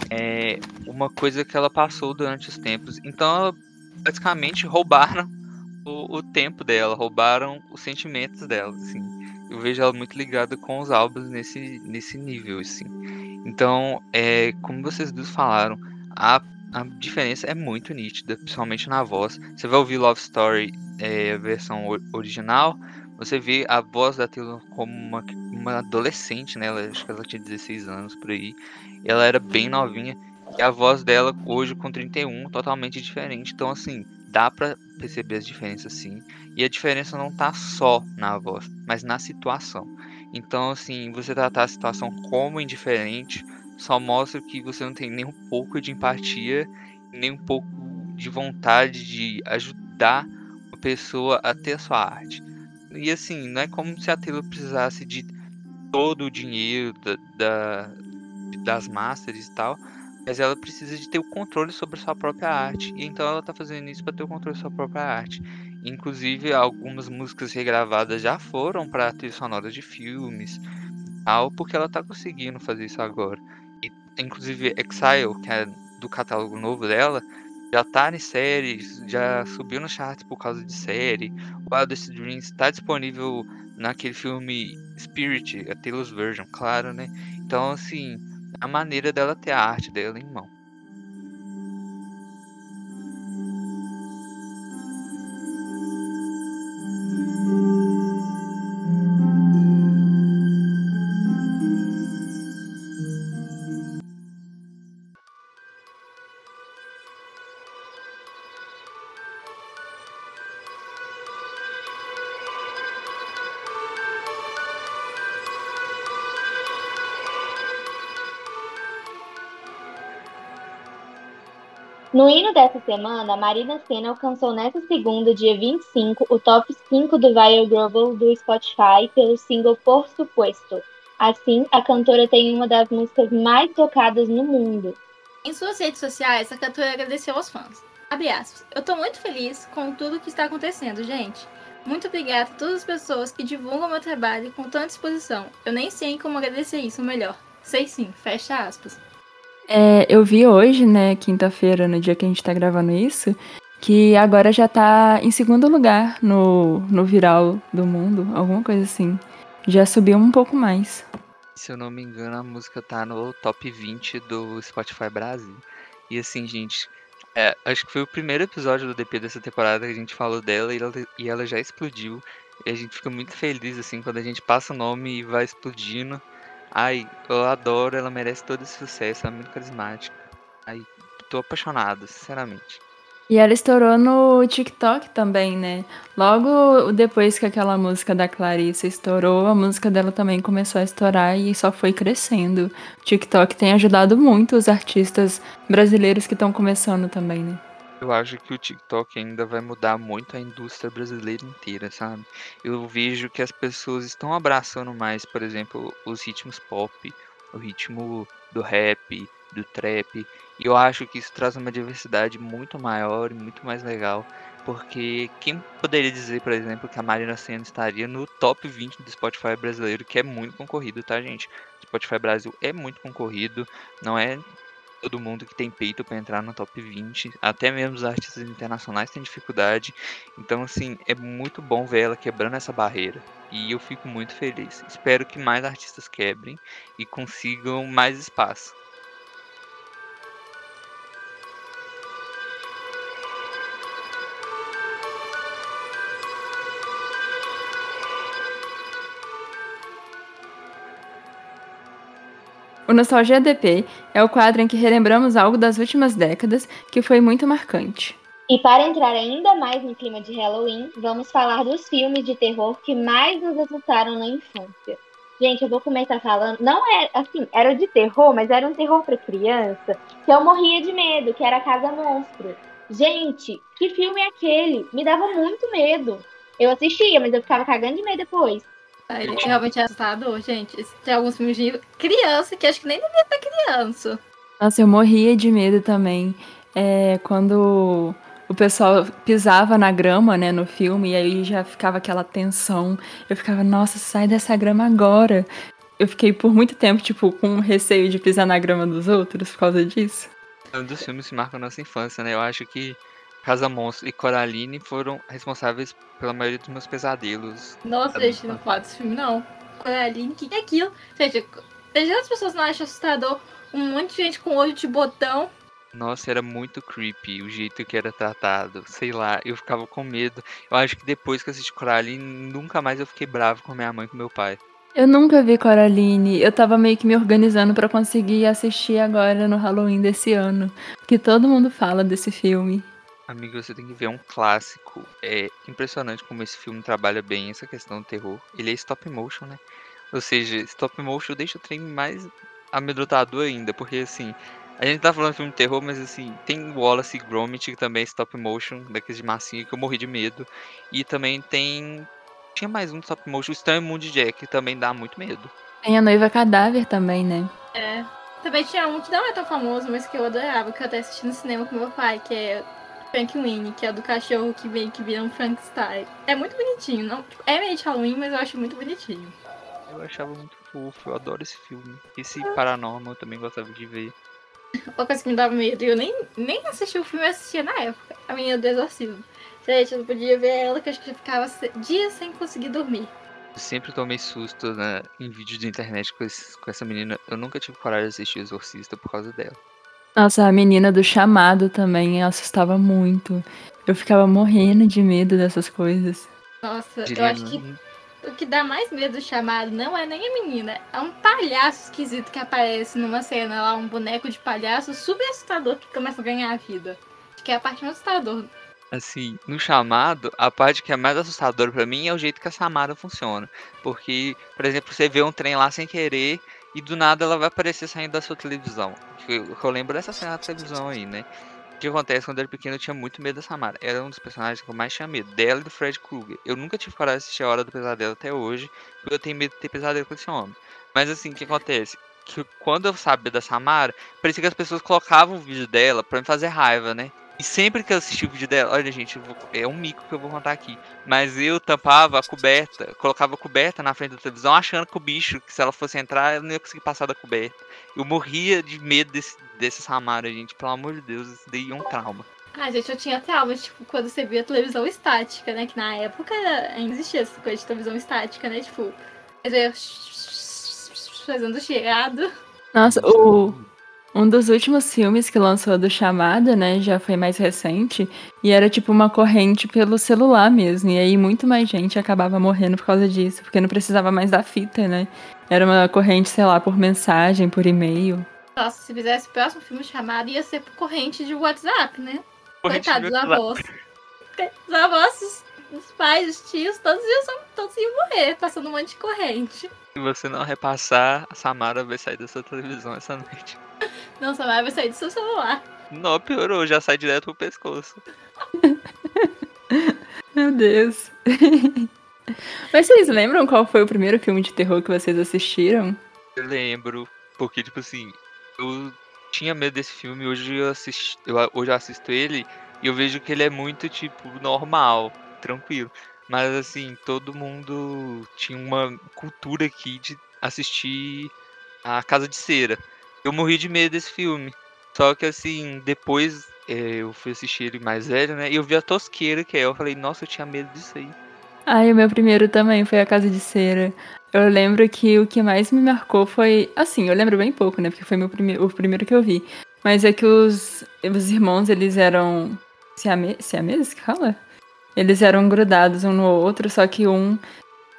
é, uma coisa que ela passou durante os tempos. Então, ela, basicamente, roubaram o, o, tempo dela, roubaram os sentimentos dela, assim. Eu vejo ela muito ligada com os álbuns nesse, nesse nível, assim. Então, é, como vocês dois falaram, a, a diferença é muito nítida, principalmente na voz. Você vai ouvir Love Story, é, versão original, você vê a voz da Taylor como uma, uma adolescente, né? Ela, acho que ela tinha 16 anos por aí. ela era bem novinha. E a voz dela hoje com 31 totalmente diferente. Então assim, dá para perceber as diferenças sim. E a diferença não tá só na voz, mas na situação. Então assim, você tratar a situação como indiferente só mostra que você não tem nem um pouco de empatia, nem um pouco de vontade de ajudar a pessoa a ter a sua arte. E assim, não é como se a Taylor precisasse de todo o dinheiro da, da, das masters e tal, mas ela precisa de ter o controle sobre a sua própria arte. E então ela tá fazendo isso para ter o controle sobre sua própria arte. Inclusive, algumas músicas regravadas já foram para trilha sonora de filmes, tal, porque ela tá conseguindo fazer isso agora. E, inclusive, Exile, que é do catálogo novo dela, já tá em séries, já subiu no charts por causa de série. O Wildest Dreams está disponível naquele filme Spirit, a Taylor's Version, claro, né? Então, assim, a maneira dela ter a arte dela em mão. No hino dessa semana, Marina Senna alcançou nesta segunda, dia 25, o top 5 do Viral Global do Spotify pelo single Por Supuesto. Assim, a cantora tem uma das músicas mais tocadas no mundo. Em suas redes sociais, a cantora agradeceu aos fãs. Abre aspas. Eu tô muito feliz com tudo que está acontecendo, gente. Muito obrigada a todas as pessoas que divulgam meu trabalho com tanta disposição. Eu nem sei como agradecer isso melhor. Sei sim, fecha aspas. É, eu vi hoje, né, quinta-feira, no dia que a gente tá gravando isso, que agora já tá em segundo lugar no, no viral do mundo, alguma coisa assim. Já subiu um pouco mais. Se eu não me engano, a música tá no top 20 do Spotify Brasil. E assim, gente, é, acho que foi o primeiro episódio do DP dessa temporada que a gente falou dela e ela, e ela já explodiu. E a gente fica muito feliz, assim, quando a gente passa o nome e vai explodindo. Ai, eu adoro, ela merece todo esse sucesso, ela é muito carismática. Ai, tô apaixonado, sinceramente. E ela estourou no TikTok também, né? Logo depois que aquela música da Clarissa estourou, a música dela também começou a estourar e só foi crescendo. O TikTok tem ajudado muito os artistas brasileiros que estão começando também, né? Eu acho que o TikTok ainda vai mudar muito a indústria brasileira inteira, sabe? Eu vejo que as pessoas estão abraçando mais, por exemplo, os ritmos pop, o ritmo do rap, do trap. E eu acho que isso traz uma diversidade muito maior e muito mais legal. Porque quem poderia dizer, por exemplo, que a Marina Senna estaria no top 20 do Spotify brasileiro, que é muito concorrido, tá, gente? Spotify Brasil é muito concorrido, não é todo mundo que tem peito para entrar no top 20, até mesmo os artistas internacionais têm dificuldade. Então, assim, é muito bom ver ela quebrando essa barreira. E eu fico muito feliz. Espero que mais artistas quebrem e consigam mais espaço. O Nostalgia DP é o quadro em que relembramos algo das últimas décadas que foi muito marcante. E para entrar ainda mais no clima de Halloween, vamos falar dos filmes de terror que mais nos assustaram na infância. Gente, eu vou começar falando. Não é assim, era de terror, mas era um terror pra criança que eu morria de medo, que era Casa Monstro. Gente, que filme é aquele? Me dava muito medo. Eu assistia, mas eu ficava cagando de medo depois. Realmente é assustador, gente. Tem alguns filmes de criança que acho que nem devia ter criança. Nossa, eu morria de medo também. É, quando o pessoal pisava na grama, né, no filme, e aí já ficava aquela tensão. Eu ficava, nossa, sai dessa grama agora. Eu fiquei por muito tempo, tipo, com receio de pisar na grama dos outros por causa disso. É um dos filmes que marcam a nossa infância, né? Eu acho que Casa Monstro e Coraline foram responsáveis pela maioria dos meus pesadelos. Nossa, gente, não pode esse filme, não. Coraline, o que é aquilo? Gente, as pessoas não acham assustador um monte de gente com olho de botão nossa, era muito creepy o jeito que era tratado. Sei lá, eu ficava com medo. Eu acho que depois que eu assisti Coraline, nunca mais eu fiquei bravo com minha mãe e com meu pai. Eu nunca vi Coraline. Eu tava meio que me organizando para conseguir assistir agora no Halloween desse ano. Porque todo mundo fala desse filme. Amigo, você tem que ver um clássico. É impressionante como esse filme trabalha bem essa questão do terror. Ele é stop motion, né? Ou seja, stop motion deixa o trem mais amedrontador ainda, porque assim, a gente tá falando de filme de terror, mas assim, tem Wallace e Gromit, que também é stop motion, daqueles de massinha, que eu morri de medo. E também tem. Tinha mais um stop motion, o Estranho Mundo de Jack, que também dá muito medo. Tem a Noiva Cadáver também, né? É. Também tinha um que não é tão famoso, mas que eu adorava, que eu até assisti no cinema com meu pai, que é Frank Winnie, que é do cachorro que vem que vira um Frankenstein. É muito bonitinho, não é meio de Halloween, mas eu acho muito bonitinho. Eu achava muito fofo, eu adoro esse filme. Esse Paranormal eu também gostava de ver. Uma coisa que me dava medo, eu nem, nem assisti o filme, eu assistia na época, a menina do exorcismo. Gente, eu não podia ver ela, que eu acho que eu ficava dias sem conseguir dormir. Eu sempre tomei susto né, em vídeos de internet com, esse, com essa menina. Eu nunca tive coragem de assistir Exorcista por causa dela. Nossa, a menina do chamado também assustava muito. Eu ficava morrendo de medo dessas coisas. Nossa, Diria eu acho que o que dá mais medo do chamado não é nem a menina, é um palhaço esquisito que aparece numa cena lá, um boneco de palhaço super assustador que começa a ganhar a vida. Acho que é a parte mais assustadora. Assim, no chamado, a parte que é mais assustadora para mim é o jeito que a Samara funciona. Porque, por exemplo, você vê um trem lá sem querer e do nada ela vai aparecer saindo da sua televisão. Eu, eu lembro dessa cena da televisão aí, né? O que acontece, quando eu era pequeno eu tinha muito medo da Samara. Era um dos personagens que eu mais tinha medo. Dela e do Fred Krueger. Eu nunca tive coragem de assistir a Hora do Pesadelo até hoje. Porque eu tenho medo de ter pesadelo com esse homem. Mas assim, o que acontece? Que quando eu sabia da Samara, parecia que as pessoas colocavam o vídeo dela pra me fazer raiva, né? E sempre que eu assisti o vídeo dela, olha gente, vou, é um mico que eu vou contar aqui. Mas eu tampava a coberta, colocava a coberta na frente da televisão, achando que o bicho, que se ela fosse entrar, eu não ia conseguir passar da coberta. Eu morria de medo desse, desse Samara, gente. Pelo amor de Deus, isso daí é um trauma. Ah, gente, eu tinha trauma, tipo, quando você via televisão estática, né? Que na época ainda existia essa coisa de televisão estática, né? Tipo, fazendo cheirado. Nossa, o, um dos últimos filmes que lançou do Chamada, né, já foi mais recente, e era tipo uma corrente pelo celular mesmo. E aí muito mais gente acabava morrendo por causa disso, porque não precisava mais da fita, né? Era uma corrente, sei lá, por mensagem, por e-mail. Nossa, se fizesse o próximo filme chamado, ia ser por corrente de WhatsApp, né? Coitados dos avós. Os avós, os pais, os tios, todos iam, todos iam morrer, passando um monte de corrente. Se você não repassar, a Samara vai sair da sua televisão essa noite. Não, Samara vai sair do seu celular. Não, piorou, já sai direto pro pescoço. [LAUGHS] Meu Deus. [LAUGHS] Mas vocês lembram qual foi o primeiro filme de terror que vocês assistiram? Eu lembro, porque, tipo assim, eu tinha medo desse filme, hoje eu, assisti, eu, hoje eu assisto ele e eu vejo que ele é muito, tipo, normal, tranquilo. Mas, assim, todo mundo tinha uma cultura aqui de assistir a Casa de Cera. Eu morri de medo desse filme. Só que, assim, depois é, eu fui assistir ele mais velho, né? E eu vi a tosqueira que é. Eu falei, nossa, eu tinha medo disso aí. Ai, o meu primeiro também foi a Casa de Cera. Eu lembro que o que mais me marcou foi. Assim, eu lembro bem pouco, né? Porque foi meu prime o primeiro que eu vi. Mas é que os, os irmãos, eles eram. Siame siameses que fala? Eles eram grudados um no outro, só que um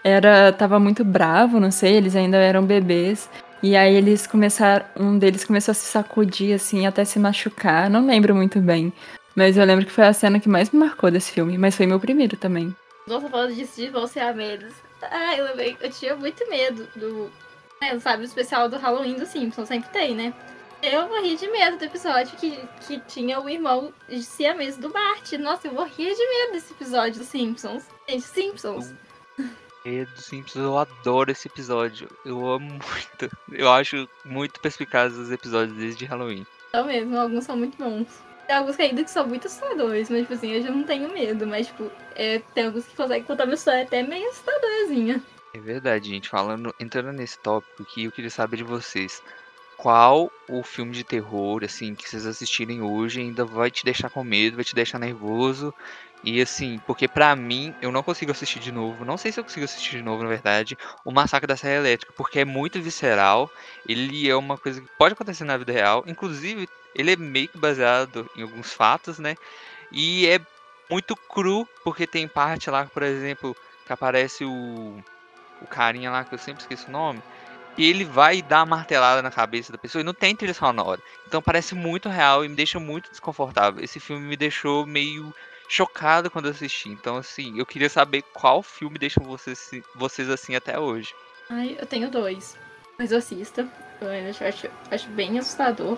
era tava muito bravo, não sei, eles ainda eram bebês. E aí eles começaram. Um deles começou a se sacudir, assim, até se machucar. Não lembro muito bem. Mas eu lembro que foi a cena que mais me marcou desse filme. Mas foi meu primeiro também. Nossa, falando disso de vão ser medos. Ah, eu lembrei, eu tinha muito medo do. É, sabe, o especial do Halloween do Simpsons, sempre tem, né? Eu morri de medo do episódio que, que tinha o irmão siamês do Bart. Nossa, eu morria de medo desse episódio do Simpsons. Gente, Simpsons. Do Simpsons, eu adoro esse episódio. Eu amo [LAUGHS] muito. Eu acho muito perspicaz os episódios desde Halloween. É mesmo, alguns são muito bons. Tem alguns que ainda que são muito assustadores, mas tipo assim, eu já não tenho medo. Mas, tipo, é, tem alguns que conseguem contar uma história até meio assustadorzinha. É verdade, gente. Falando, entrando nesse tópico aqui, eu queria saber de vocês. Qual o filme de terror, assim, que vocês assistirem hoje ainda vai te deixar com medo, vai te deixar nervoso? E assim, porque pra mim, eu não consigo assistir de novo. Não sei se eu consigo assistir de novo, na verdade, o Massacre da Serra Elétrica, porque é muito visceral. Ele é uma coisa que pode acontecer na vida real. Inclusive, ele é meio que baseado em alguns fatos, né? E é muito cru, porque tem parte lá, por exemplo, que aparece o, o carinha lá, que eu sempre esqueço o nome, e ele vai dar martelada na cabeça da pessoa e não tem trilha sonora. Então parece muito real e me deixa muito desconfortável. Esse filme me deixou meio chocado quando assisti. Então, assim, eu queria saber qual filme deixa vocês, vocês assim até hoje. Ai, eu tenho dois. O Exorcista. Eu acho, acho bem assustador.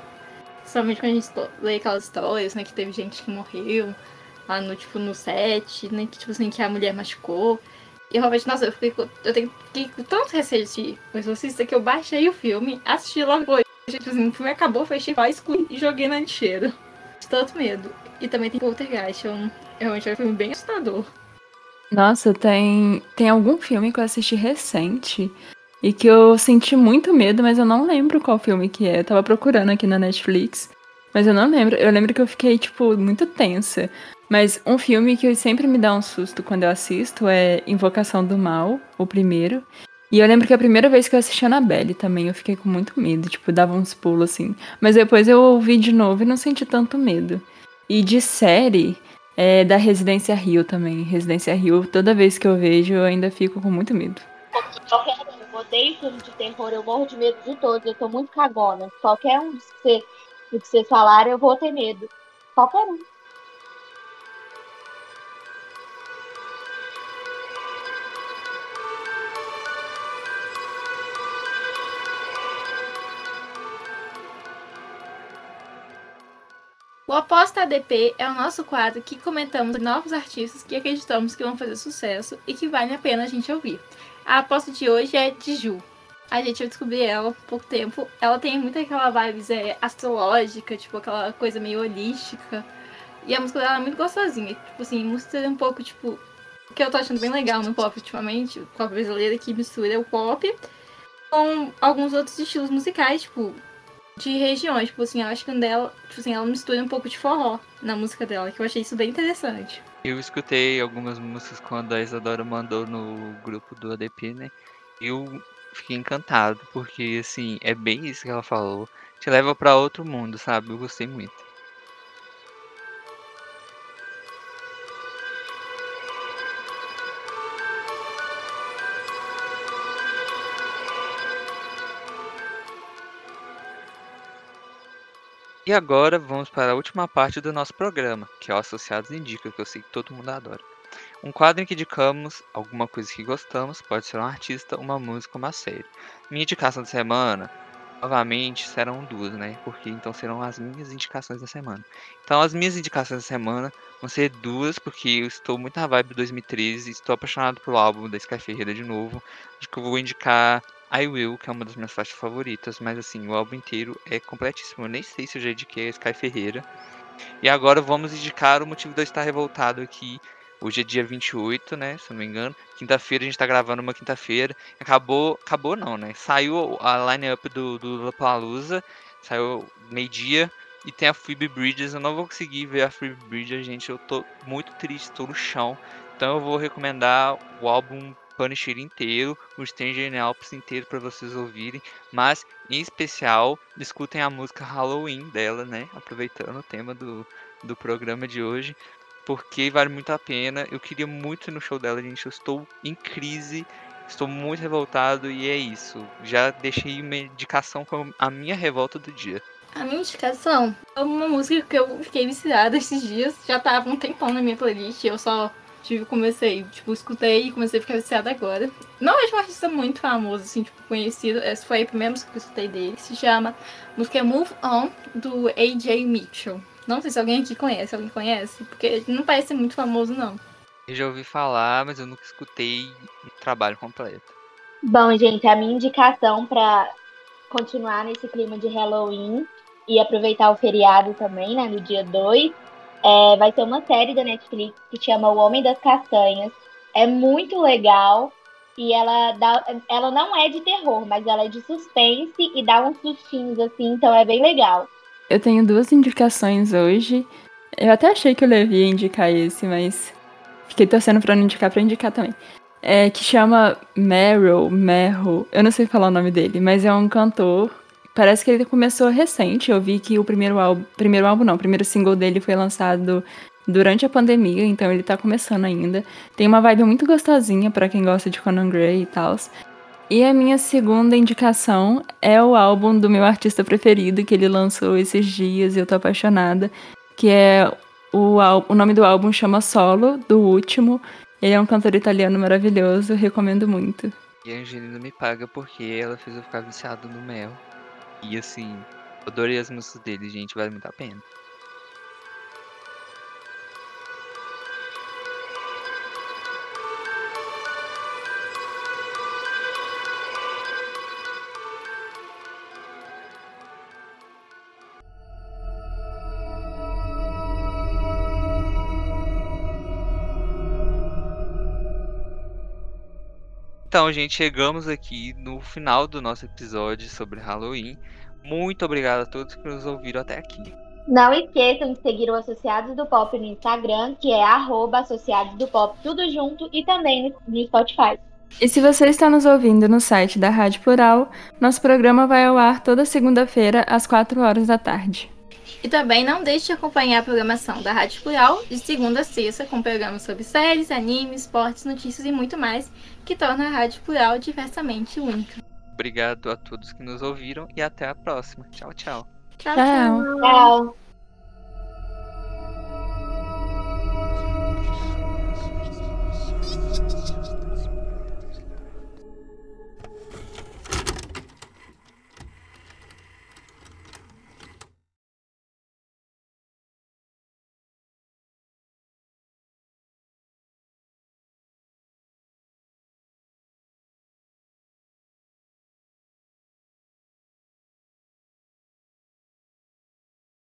Somente quando a gente lê aquelas histórias, né? Que teve gente que morreu lá no, tipo, no set, né? Que, tipo assim, que a mulher machucou. E realmente, nossa, eu fiquei, eu tenho, fiquei com tanto receio de O Exorcista que eu baixei o filme, assisti logo depois. Tipo assim, o filme acabou, fechei excluí e joguei na lixeira. De tanto medo. E também tem Poltergeist, é um, realmente é um filme bem assustador. Nossa, tem, tem algum filme que eu assisti recente e que eu senti muito medo, mas eu não lembro qual filme que é. Eu tava procurando aqui na Netflix, mas eu não lembro. Eu lembro que eu fiquei, tipo, muito tensa. Mas um filme que sempre me dá um susto quando eu assisto é Invocação do Mal, o primeiro. E eu lembro que a primeira vez que eu assisti a Annabelle também, eu fiquei com muito medo, tipo, dava uns pulos assim. Mas depois eu ouvi de novo e não senti tanto medo. E de série, é da Residência Rio também. Residência Rio, toda vez que eu vejo, eu ainda fico com muito medo. Qualquer um, eu odeio filme de terror, eu morro de medo de todos, eu tô muito cagona. Qualquer um que você, que vocês falaram, eu vou ter medo. Qualquer um. O Aposta ADP é o nosso quadro que comentamos novos artistas que acreditamos que vão fazer sucesso e que vale a pena a gente ouvir. A aposta de hoje é de Ju. A gente vai descobrir ela há pouco tempo. Ela tem muito aquela vibes é, astrológica, tipo aquela coisa meio holística. E a música dela é muito gostosinha. Tipo assim, música um pouco, tipo. Que eu tô achando bem legal no pop ultimamente, o pop brasileiro que mistura o pop com alguns outros estilos musicais, tipo de regiões. Tipo assim, eu acho que dela, tipo assim, ela mistura um pouco de forró na música dela, que eu achei isso bem interessante. Eu escutei algumas músicas quando a Isadora mandou no grupo do ADP, né? Eu fiquei encantado, porque assim, é bem isso que ela falou. Te leva para outro mundo, sabe? Eu gostei muito. E agora vamos para a última parte do nosso programa, que é o Associados Indica, que eu sei que todo mundo adora. Um quadro em que indicamos alguma coisa que gostamos, pode ser um artista, uma música, uma série. Minha indicação da semana, novamente, serão duas, né? Porque então serão as minhas indicações da semana. Então as minhas indicações da semana vão ser duas, porque eu estou muito na vibe 2013, estou apaixonado pelo álbum da Sky Ferreira de novo. Acho que eu vou indicar I Will, que é uma das minhas faixas favoritas, mas assim, o álbum inteiro é completíssimo. Eu nem sei se eu já indiquei a Sky Ferreira. E agora vamos indicar o motivo de eu estar revoltado aqui. Hoje é dia 28, né? Se eu não me engano. Quinta-feira, a gente tá gravando uma quinta-feira. Acabou. Acabou não, né? Saiu a line-up do, do Lollapalooza. Saiu meio-dia. E tem a Phoebe Bridges. Eu não vou conseguir ver a Phoebe Bridges, gente. Eu tô muito triste, tô no chão. Então eu vou recomendar o álbum Punisher inteiro, o Stranger Alps inteiro para vocês ouvirem, mas em especial escutem a música Halloween dela, né? Aproveitando o tema do, do programa de hoje, porque vale muito a pena. Eu queria muito no show dela, gente. Eu estou em crise, estou muito revoltado e é isso. Já deixei uma indicação com a minha revolta do dia. A minha indicação é uma música que eu fiquei viciada esses dias. Já tava um tempão na minha playlist. Eu só Tive, comecei, tipo, escutei e comecei a ficar viciada agora. Não é um artista muito famoso, assim, tipo, conhecido. Essa foi a primeira música que eu escutei dele. Se chama música Move On, do AJ Mitchell. Não sei se alguém aqui conhece. Alguém conhece? Porque ele não parece muito famoso, não. Eu já ouvi falar, mas eu nunca escutei um trabalho completo. Bom, gente, a minha indicação para continuar nesse clima de Halloween e aproveitar o feriado também, né, no dia 2, é, vai ser uma série da Netflix que chama O Homem das Castanhas. É muito legal e ela dá, ela não é de terror, mas ela é de suspense e dá uns sustinhos assim, então é bem legal. Eu tenho duas indicações hoje. Eu até achei que o Levi ia indicar esse, mas fiquei torcendo pra não indicar pra indicar também. É, que chama Meryl, Merro, eu não sei falar o nome dele, mas é um cantor Parece que ele começou recente. Eu vi que o primeiro álbum. Primeiro álbum não, o primeiro single dele foi lançado durante a pandemia, então ele tá começando ainda. Tem uma vibe muito gostosinha para quem gosta de Conan Gray e tal. E a minha segunda indicação é o álbum do meu artista preferido, que ele lançou esses dias e eu tô apaixonada, que é o, o nome do álbum chama Solo, do último. Ele é um cantor italiano maravilhoso, recomendo muito. E a Angelina me paga porque ela fez eu ficar viciado no mel. E assim, adorei as músicas dele, gente, vale muito a pena. Então, gente, chegamos aqui no final do nosso episódio sobre Halloween. Muito obrigado a todos que nos ouviram até aqui. Não esqueçam de seguir o Associados do Pop no Instagram, que é arroba Associados do Pop, tudo junto, e também no Spotify. E se você está nos ouvindo no site da Rádio Plural, nosso programa vai ao ar toda segunda-feira, às 4 horas da tarde. E também não deixe de acompanhar a programação da Rádio Plural de segunda a sexta com programas sobre séries, animes, esportes, notícias e muito mais, que torna a Rádio Plural diversamente única. Obrigado a todos que nos ouviram e até a próxima. Tchau, tchau. Tchau, tchau. tchau. tchau. tchau.